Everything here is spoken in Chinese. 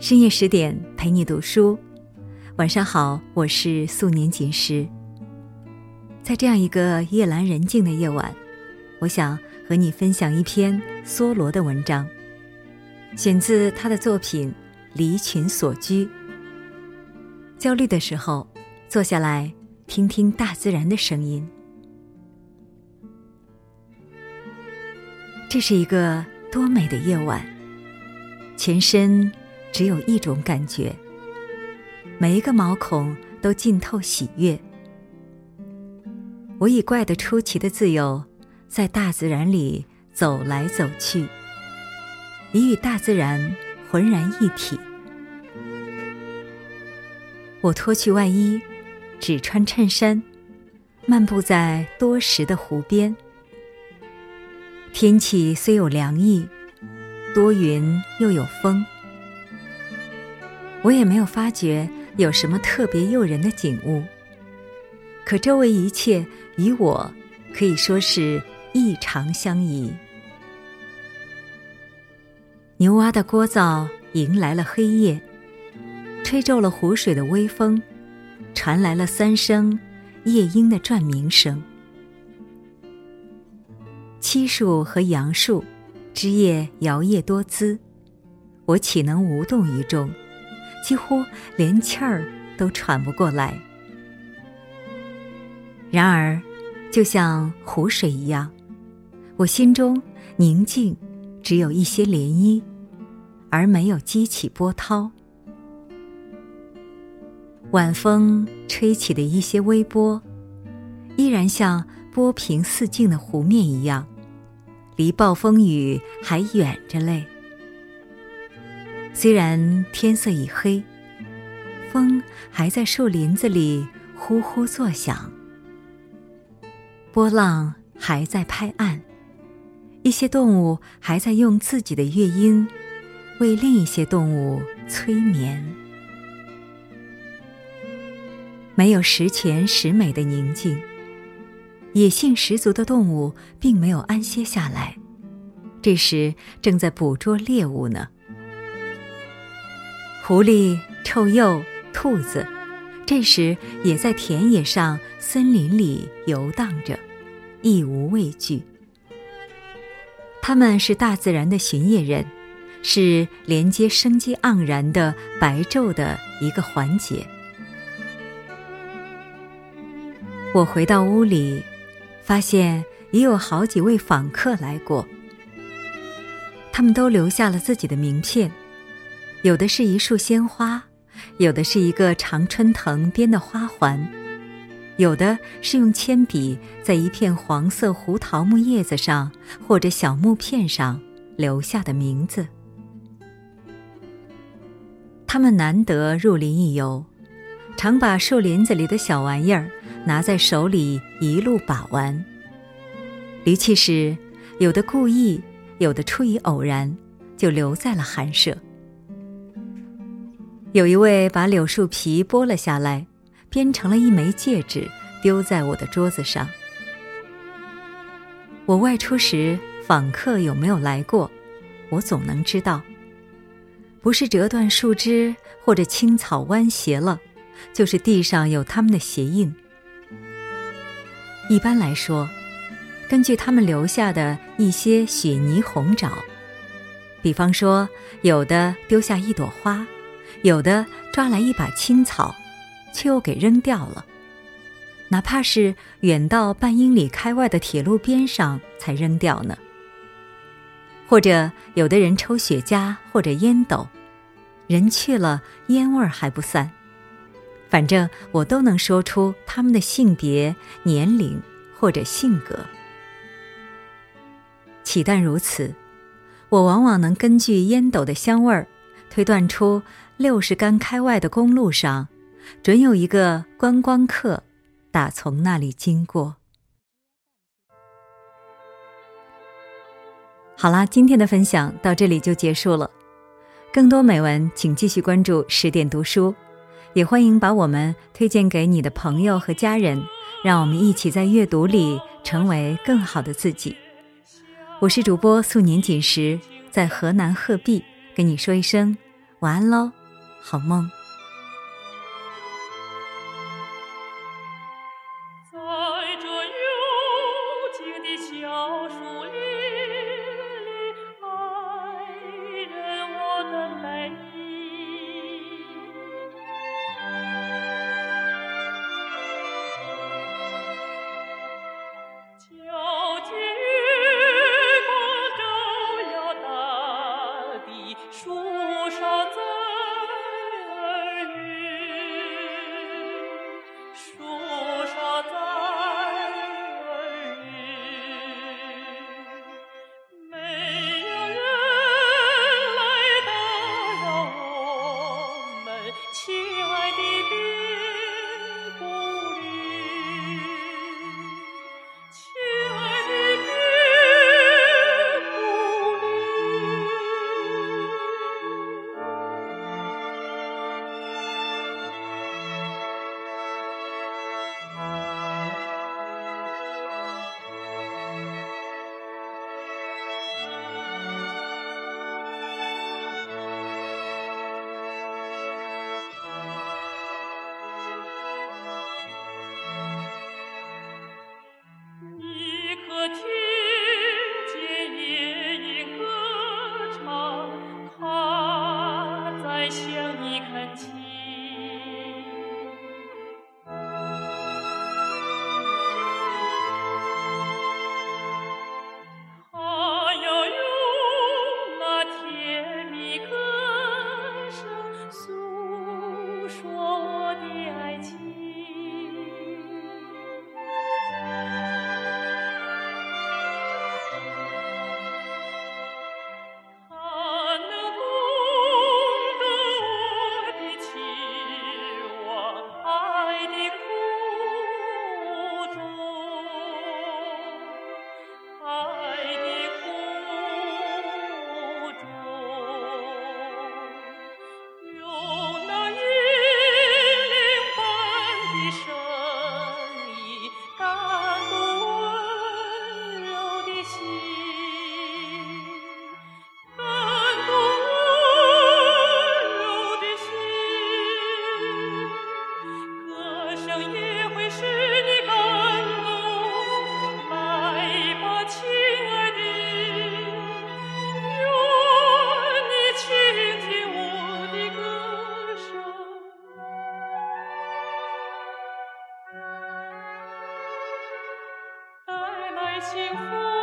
深夜十点陪你读书，晚上好，我是素年锦时。在这样一个夜阑人静的夜晚，我想和你分享一篇梭罗的文章，选自他的作品《离群所居》。焦虑的时候，坐下来听听大自然的声音。这是一个多美的夜晚，全身只有一种感觉，每一个毛孔都浸透喜悦。我以怪得出奇的自由，在大自然里走来走去，已与大自然浑然一体。我脱去外衣，只穿衬衫，漫步在多石的湖边。天气虽有凉意，多云又有风，我也没有发觉有什么特别诱人的景物。可周围一切与我可以说是异常相宜。牛蛙的聒噪迎来了黑夜，吹皱了湖水的微风，传来了三声夜莺的转鸣声。漆树和杨树，枝叶摇曳多姿，我岂能无动于衷？几乎连气儿都喘不过来。然而，就像湖水一样，我心中宁静，只有一些涟漪，而没有激起波涛。晚风吹起的一些微波，依然像波平四镜的湖面一样。离暴风雨还远着嘞。虽然天色已黑，风还在树林子里呼呼作响，波浪还在拍岸，一些动物还在用自己的乐音为另一些动物催眠。没有十全十美的宁静。野性十足的动物并没有安歇下来，这时正在捕捉猎物呢。狐狸、臭鼬、兔子，这时也在田野上、森林里游荡着，亦无畏惧。他们是大自然的巡夜人，是连接生机盎然的白昼的一个环节。我回到屋里。发现已有好几位访客来过，他们都留下了自己的名片，有的是一束鲜花，有的是一个常春藤编的花环，有的是用铅笔在一片黄色胡桃木叶子上或者小木片上留下的名字。他们难得入林一游，常把树林子里的小玩意儿。拿在手里一路把玩。离去时，有的故意，有的出于偶然，就留在了寒舍。有一位把柳树皮剥了下来，编成了一枚戒指，丢在我的桌子上。我外出时，访客有没有来过，我总能知道。不是折断树枝或者青草弯斜了，就是地上有他们的鞋印。一般来说，根据他们留下的一些雪泥红爪，比方说，有的丢下一朵花，有的抓来一把青草，却又给扔掉了；哪怕是远到半英里开外的铁路边上才扔掉呢。或者，有的人抽雪茄或者烟斗，人去了，烟味儿还不散。反正我都能说出他们的性别、年龄或者性格。岂但如此，我往往能根据烟斗的香味儿，推断出六十竿开外的公路上，准有一个观光客打从那里经过。好啦，今天的分享到这里就结束了。更多美文，请继续关注十点读书。也欢迎把我们推荐给你的朋友和家人，让我们一起在阅读里成为更好的自己。我是主播素年锦时，在河南鹤壁跟你说一声晚安喽，好梦在这幽静的乡。幸福。